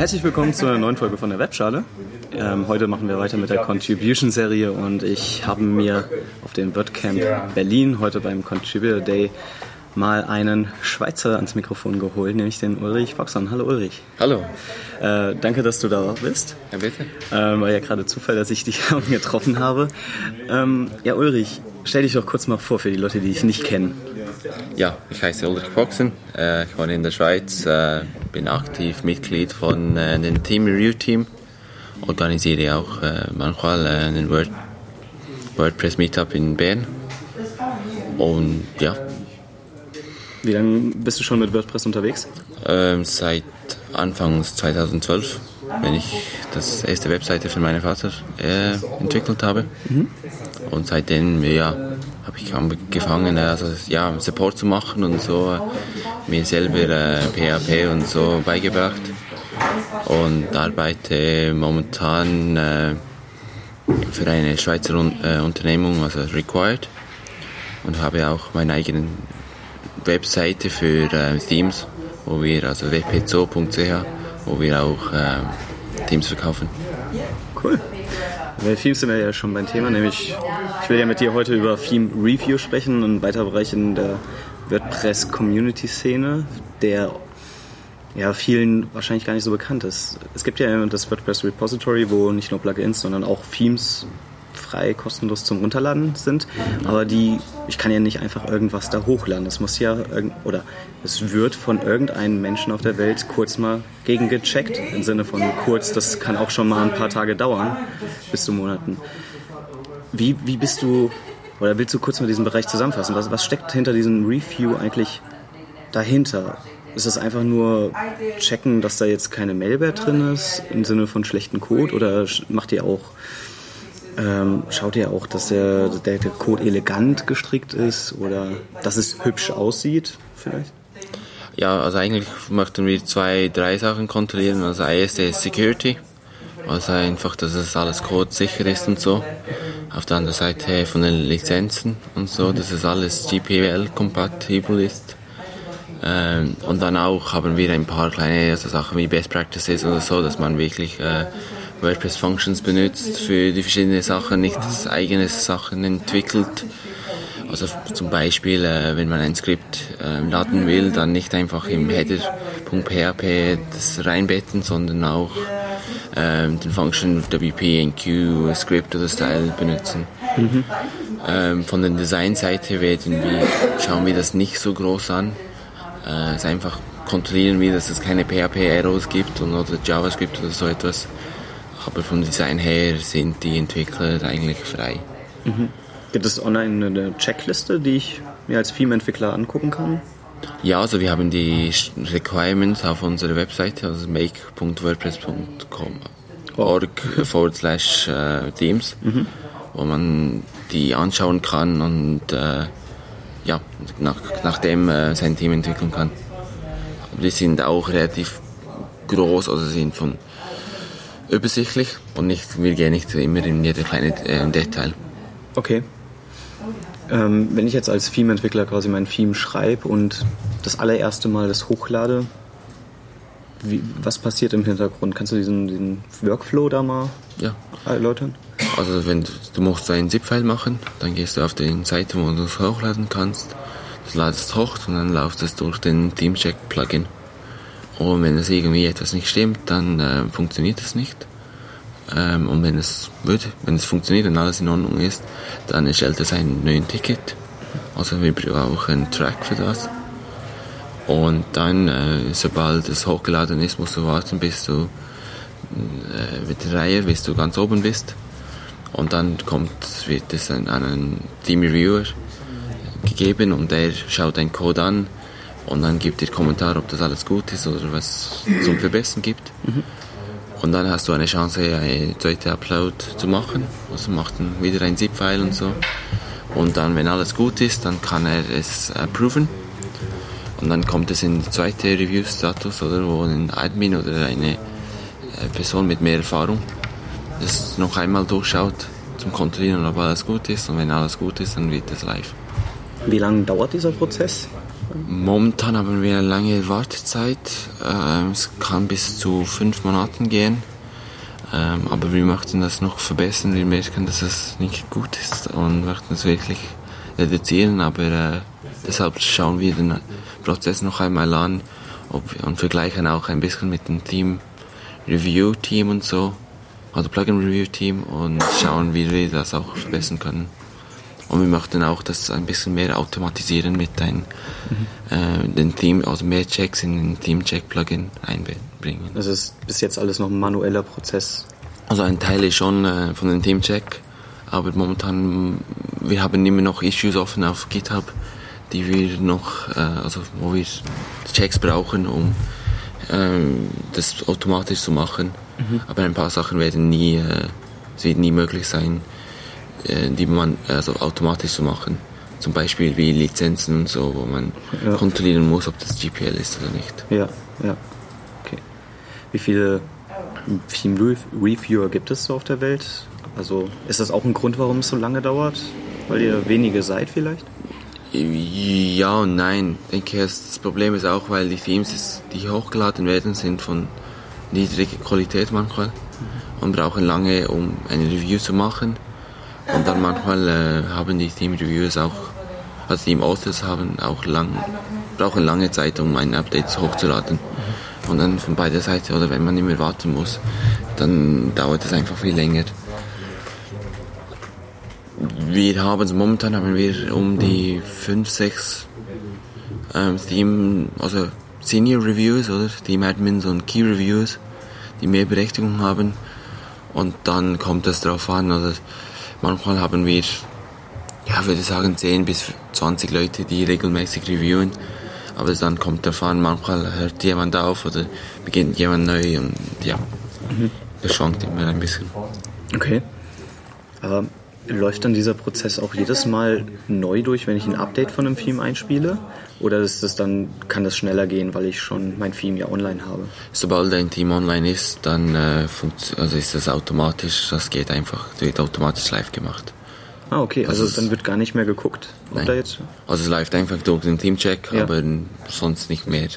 Herzlich willkommen zu einer neuen Folge von der Webschale. Ähm, heute machen wir weiter mit der Contribution-Serie und ich habe mir auf dem WordCamp Berlin heute beim Contributor Day mal einen Schweizer ans Mikrofon geholt, nämlich den Ulrich Foxon. Hallo Ulrich. Hallo. Äh, danke, dass du da bist. Ja, bitte. Ähm, war ja gerade Zufall, dass ich dich getroffen habe. Ähm, ja, Ulrich, stell dich doch kurz mal vor für die Leute, die dich nicht kennen. Ja, ich heiße Ulrich Foxen, äh, ich wohne in der Schweiz, äh, bin aktiv Mitglied von äh, dem Team Review Team, organisiere auch äh, manchmal äh, einen Word WordPress Meetup in Bern und ja. Wie lange bist du schon mit WordPress unterwegs? Ähm, seit Anfang 2012, wenn ich das erste Webseite für meinen Vater äh, entwickelt habe. Mhm. Und seitdem, ja, habe ich angefangen, also, ja, Support zu machen und so, mir selber äh, PHP und so beigebracht. Und arbeite momentan äh, für eine Schweizer Un äh, Unternehmung, also Required. Und habe auch meine eigene Webseite für äh, Themes, wo wir, also wpzo.ch, wo wir auch äh, Themes verkaufen. Cool. Bei Themes sind wir ja schon beim Thema, nämlich ich will ja mit dir heute über Theme Review sprechen und weiter Bereich in der WordPress Community Szene, der ja vielen wahrscheinlich gar nicht so bekannt ist. Es gibt ja das WordPress Repository, wo nicht nur Plugins, sondern auch Themes frei, kostenlos zum Runterladen sind. Aber die, ich kann ja nicht einfach irgendwas da hochladen. Das muss ja, oder es wird von irgendeinem Menschen auf der Welt kurz mal gegengecheckt. Im Sinne von kurz, das kann auch schon mal ein paar Tage dauern, bis zu Monaten. Wie, wie bist du, oder willst du kurz mal diesen Bereich zusammenfassen? Was, was steckt hinter diesem Review eigentlich dahinter? Ist es einfach nur checken, dass da jetzt keine Malware drin ist, im Sinne von schlechten Code? Oder macht ihr auch ähm, schaut ihr auch, dass der, der, der Code elegant gestrickt ist oder dass es hübsch aussieht vielleicht? Ja, also eigentlich möchten wir zwei, drei Sachen kontrollieren. Also erste ist Security, also einfach, dass es alles Code sicher ist und so. Auf der anderen Seite von den Lizenzen und so, dass es alles GPL-kompatibel ist. Ähm, und dann auch haben wir ein paar kleine also Sachen wie Best Practices oder so, dass man wirklich äh, WordPress Functions benutzt für die verschiedenen Sachen, nicht das eigene Sachen entwickelt. Also zum Beispiel, äh, wenn man ein Skript äh, laden will, dann nicht einfach im Header.php das reinbetten, sondern auch äh, den Function WP, Enqueue, Script oder Style benutzen. Mhm. Ähm, von der Designseite werden wir, schauen wir das nicht so groß an. Äh, es einfach kontrollieren wir, dass es keine PHP-Errors gibt und, oder JavaScript oder so etwas. Aber vom Design her sind die Entwickler eigentlich frei. Mhm. Gibt es online eine Checkliste, die ich mir als Theme-Entwickler angucken kann? Ja, also wir haben die Requirements auf unserer Webseite, also make.wordpress.com org forward slash äh, Themes, mhm. wo man die anschauen kann und äh, ja, nach, nach dem äh, sein Team entwickeln kann. Aber die sind auch relativ groß, also sind von übersichtlich und nicht, wir gehen nicht immer in jede kleine äh, Detail. Okay. Ähm, wenn ich jetzt als Theme-Entwickler quasi mein Theme schreibe und das allererste Mal das hochlade, wie, was passiert im Hintergrund? Kannst du diesen, diesen Workflow da mal ja. erläutern? Also wenn du, du musst einen ZIP-File machen, dann gehst du auf die Seite, wo du es hochladen kannst, das ladest hoch und dann läuft es durch den Teamcheck-Plugin. Und wenn es irgendwie etwas nicht stimmt, dann äh, funktioniert es nicht. Ähm, und wenn es wird, wenn es funktioniert und alles in Ordnung ist, dann erstellt es ein neues Ticket. Also wir brauchen einen Track für das. Und dann, äh, sobald es hochgeladen ist, musst du warten, bis du äh, mit der Reihe, bis du ganz oben bist. Und dann kommt, wird es an einen Team Reviewer gegeben und der schaut den Code an und dann gibt ihr Kommentar, ob das alles gut ist oder was zum Verbessern gibt. Mhm. Und dann hast du eine Chance, eine zweite Upload zu machen. Also macht dann wieder ein ZIP-File und so. Und dann, wenn alles gut ist, dann kann er es approven. Und dann kommt es in den zweiten Review-Status, oder wo ein Admin oder eine äh, Person mit mehr Erfahrung das noch einmal durchschaut, zum Kontrollieren, ob alles gut ist. Und wenn alles gut ist, dann wird es live. Wie lange dauert dieser Prozess? Momentan haben wir eine lange Wartezeit. Ähm, es kann bis zu fünf Monaten gehen. Ähm, aber wir möchten das noch verbessern. Wir merken, dass es nicht gut ist und möchten es wirklich reduzieren. Aber äh, deshalb schauen wir den Prozess noch einmal an und vergleichen auch ein bisschen mit dem Team Review Team und so, also Plugin Review Team und schauen, wie wir das auch verbessern können. Und wir möchten auch das ein bisschen mehr automatisieren mit ein, mhm. äh, den Team, also mehr Checks in den Team Check Plugin einbringen. Das ist bis jetzt alles noch ein manueller Prozess. Also ein Teil ist schon äh, von dem Team Check, aber momentan wir haben immer noch Issues offen auf GitHub, die wir noch, äh, also wo wir Checks brauchen, um äh, das automatisch zu machen. Mhm. Aber ein paar Sachen werden nie, äh, es wird nie möglich sein, die man also automatisch zu machen. Zum Beispiel wie Lizenzen und so, wo man ja. kontrollieren muss, ob das GPL ist oder nicht. Ja, ja. Okay. Wie viele Theme Reviewer gibt es so auf der Welt? Also ist das auch ein Grund, warum es so lange dauert? Weil ihr wenige seid vielleicht? Ja und nein. Ich denke, das Problem ist auch, weil die Themes, die hochgeladen werden, sind von niedriger Qualität manchmal und brauchen lange, um eine Review zu machen. Und dann manchmal äh, haben die Team Reviews auch, also Team Authors haben auch lang, brauchen lange Zeit, um ein Update hochzuladen. Und dann von beider Seiten, oder wenn man immer warten muss, dann dauert es einfach viel länger. Wir haben momentan haben wir um die 5, 6 ähm, Theme, also Senior Reviews oder Team Admins und Key Reviews, die mehr Berechtigung haben. Und dann kommt es darauf an, oder Manchmal haben wir, ja, würde ich sagen, 10 bis 20 Leute, die regelmäßig reviewen. Aber dann kommt der Fahren, manchmal hört jemand auf oder beginnt jemand neu und ja, mhm. das schwankt immer ein bisschen. Okay. Aber läuft dann dieser Prozess auch jedes Mal neu durch, wenn ich ein Update von einem Theme einspiele? Oder ist das dann, kann das schneller gehen, weil ich schon mein Theme ja online habe? Sobald ein Team online ist, dann äh, also ist das automatisch, das geht einfach, wird automatisch live gemacht. Ah, okay, also, also dann wird gar nicht mehr geguckt, ob nein. da jetzt. Also es läuft einfach durch den Teamcheck, ja. aber sonst nicht mehr.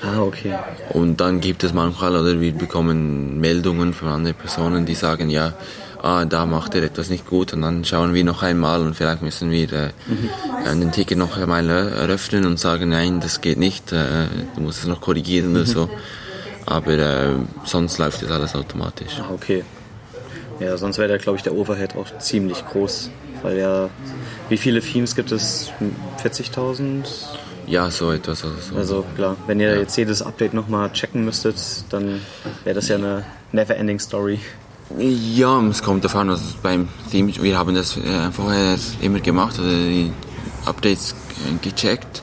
Ah, okay. Und dann gibt es manchmal, oder wir bekommen Meldungen von anderen Personen, die sagen, ja, ah, da macht er etwas nicht gut und dann schauen wir noch einmal und vielleicht müssen wir äh, mhm. den Ticket noch einmal eröffnen und sagen, nein, das geht nicht, äh, du musst es noch korrigieren mhm. oder so. Aber äh, sonst läuft das alles automatisch. Ah, okay. Ja, sonst wäre da, glaube ich, der Overhead auch ziemlich groß. Weil ja, wie viele Themes gibt es? 40.000? Ja, so etwas. Also, so. also klar, wenn ihr ja. jetzt jedes Update nochmal checken müsstet, dann wäre das ja eine never-ending Story. Ja, es kommt davon, also beim Team, wir haben das äh, vorher immer gemacht, also die Updates gecheckt.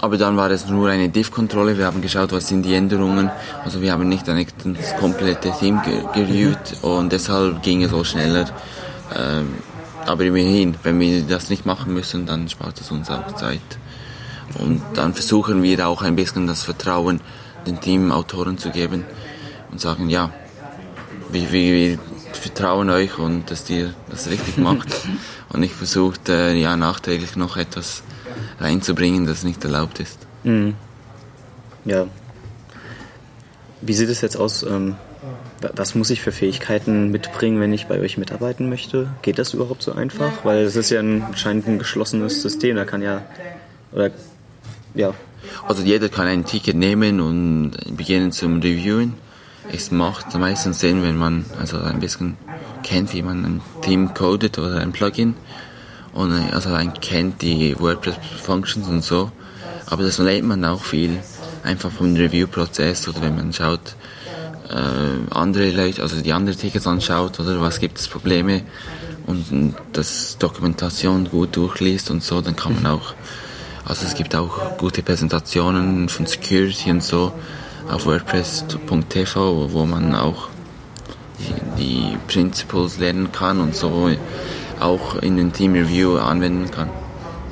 Aber dann war es nur eine Diff-Kontrolle, wir haben geschaut, was sind die Änderungen. Also wir haben nicht das komplette Team gereviewt und deshalb ging es auch schneller. Ähm, aber immerhin, wenn wir das nicht machen müssen, dann spart es uns auch Zeit. Und dann versuchen wir auch ein bisschen das Vertrauen den Teamautoren zu geben und sagen, ja, wir, wir, wir vertrauen euch und dass ihr das richtig macht und nicht versucht, äh, ja, nachträglich noch etwas reinzubringen, das nicht erlaubt ist. Mhm. Ja. Wie sieht es jetzt aus? Ähm, was muss ich für Fähigkeiten mitbringen, wenn ich bei euch mitarbeiten möchte? Geht das überhaupt so einfach? Weil es ist ja anscheinend ein geschlossenes System, da kann ja, oder, ja. Also jeder kann ein Ticket nehmen und beginnen zum Reviewen es macht meistens Sinn, wenn man also ein bisschen kennt, wie man ein Team codet oder ein Plugin. Und äh, also ein kennt die WordPress Functions und so. Aber das lernt man auch viel einfach vom Review-Prozess oder wenn man schaut, äh, andere Leute, also die anderen Tickets anschaut oder? Was gibt es Probleme? Und das Dokumentation gut durchliest und so, dann kann man auch, also es gibt auch gute Präsentationen von Security und so, auf WordPress.tv, wo man auch die, Principles lernen kann und so auch in den Team Review anwenden kann.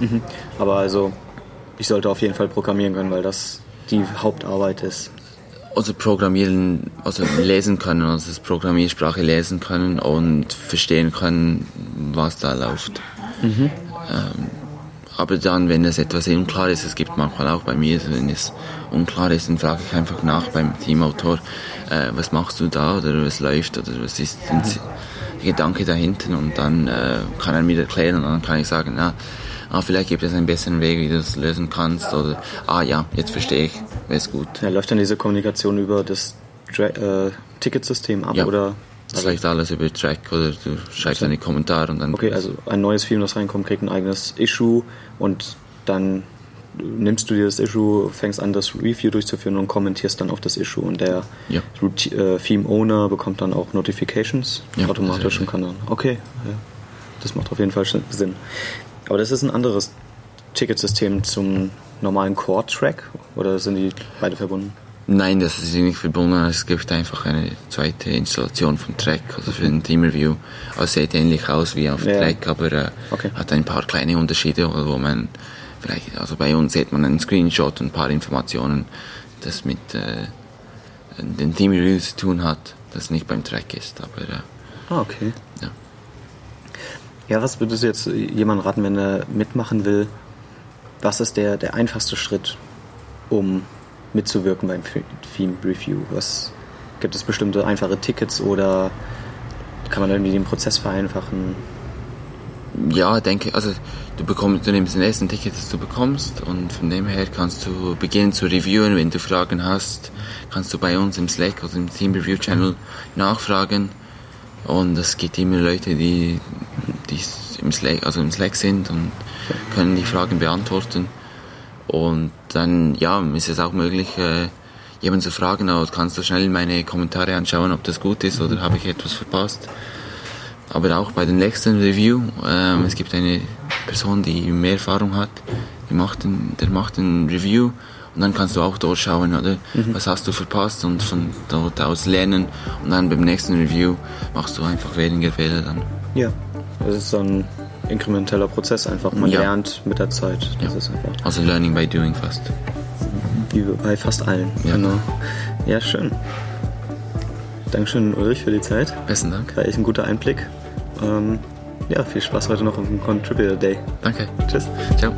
Mhm. Aber also, ich sollte auf jeden Fall programmieren können, weil das die Hauptarbeit ist. Also programmieren, also lesen können, also das Programmiersprache lesen können und verstehen können, was da läuft. Mhm. Ähm, aber dann, wenn es etwas unklar ist, es gibt manchmal auch bei mir, wenn es unklar ist, dann frage ich einfach nach beim Teamautor, äh, was machst du da oder was läuft oder was ist der Gedanke dahinter und dann äh, kann er mir erklären und dann kann ich sagen, na, ah, vielleicht gibt es einen besseren Weg, wie du das lösen kannst oder ah ja, jetzt verstehe ich, wäre es gut. Ja, läuft dann diese Kommunikation über das Dra äh, Ticketsystem ab Ja. oder? Das alles über Track oder du schreibst einen Kommentar und dann Okay, also ein neues Film, das reinkommt, kriegt ein eigenes Issue und dann nimmst du dir das Issue, fängst an, das Review durchzuführen und kommentierst dann auf das Issue und der Ja. Äh, Theme Owner bekommt dann auch Notifications Ja, automatisch und kann dann. Okay, ja. das macht auf jeden Fall Sinn. Aber das ist ein anderes Ticketsystem zum normalen Core-Track oder sind die beide verbunden? Nein, das ist nicht verbunden. Es gibt einfach eine zweite Installation vom Track, also für ein Team-Review. Also sieht ähnlich aus wie auf Ja. Track, aber äh, Okay. hat ein paar kleine Unterschiede, wo man vielleicht, also bei uns sieht man einen Screenshot und ein paar Informationen, das mit äh, dem Team-Review zu tun hat, das nicht beim Track ist. Aber äh, Ah, okay. ja. Ja, was würdest du jetzt jemandem raten, wenn er mitmachen will? Was ist der, der einfachste Schritt, um mitzuwirken beim Theme Review? Was gibt es bestimmte einfache Tickets oder kann man irgendwie den Prozess vereinfachen? Ja, denke, also du bekommst, du nimmst den ersten Ticket, das du bekommst und von dem her kannst du beginnen zu reviewen. Wenn du Fragen hast, kannst du bei uns im Slack oder im Team Review Channel nachfragen. Und es gibt immer Leute, die, die im Slack, also im Slack sind und können die Fragen beantworten. Und dann, ja, ist es auch möglich, äh, jemanden zu fragen, oh, kannst du schnell meine Kommentare anschauen, ob das gut ist oder habe ich etwas verpasst. Aber auch bei den nächsten Review, ähm, es gibt eine Person, die mehr Erfahrung hat, die macht ein, der macht ein Review und dann kannst du auch dort schauen, oder? Was hast du verpasst und von dort aus lernen und dann beim nächsten Review machst du einfach weniger Fehler dann. Ja. Das ist so ein inkrementeller Prozess einfach. Man Ja. lernt mit der Zeit. Das Ja. ist einfach Also Learning by Doing fast. wie bei fast allen. Ja. Genau. Ja, schön. Dankeschön, Ulrich, für die Zeit. Besten Dank. War echt ein guter Einblick. Ähm, ja, viel Spaß heute noch auf dem Contributor Day. Danke. Tschüss. Ciao.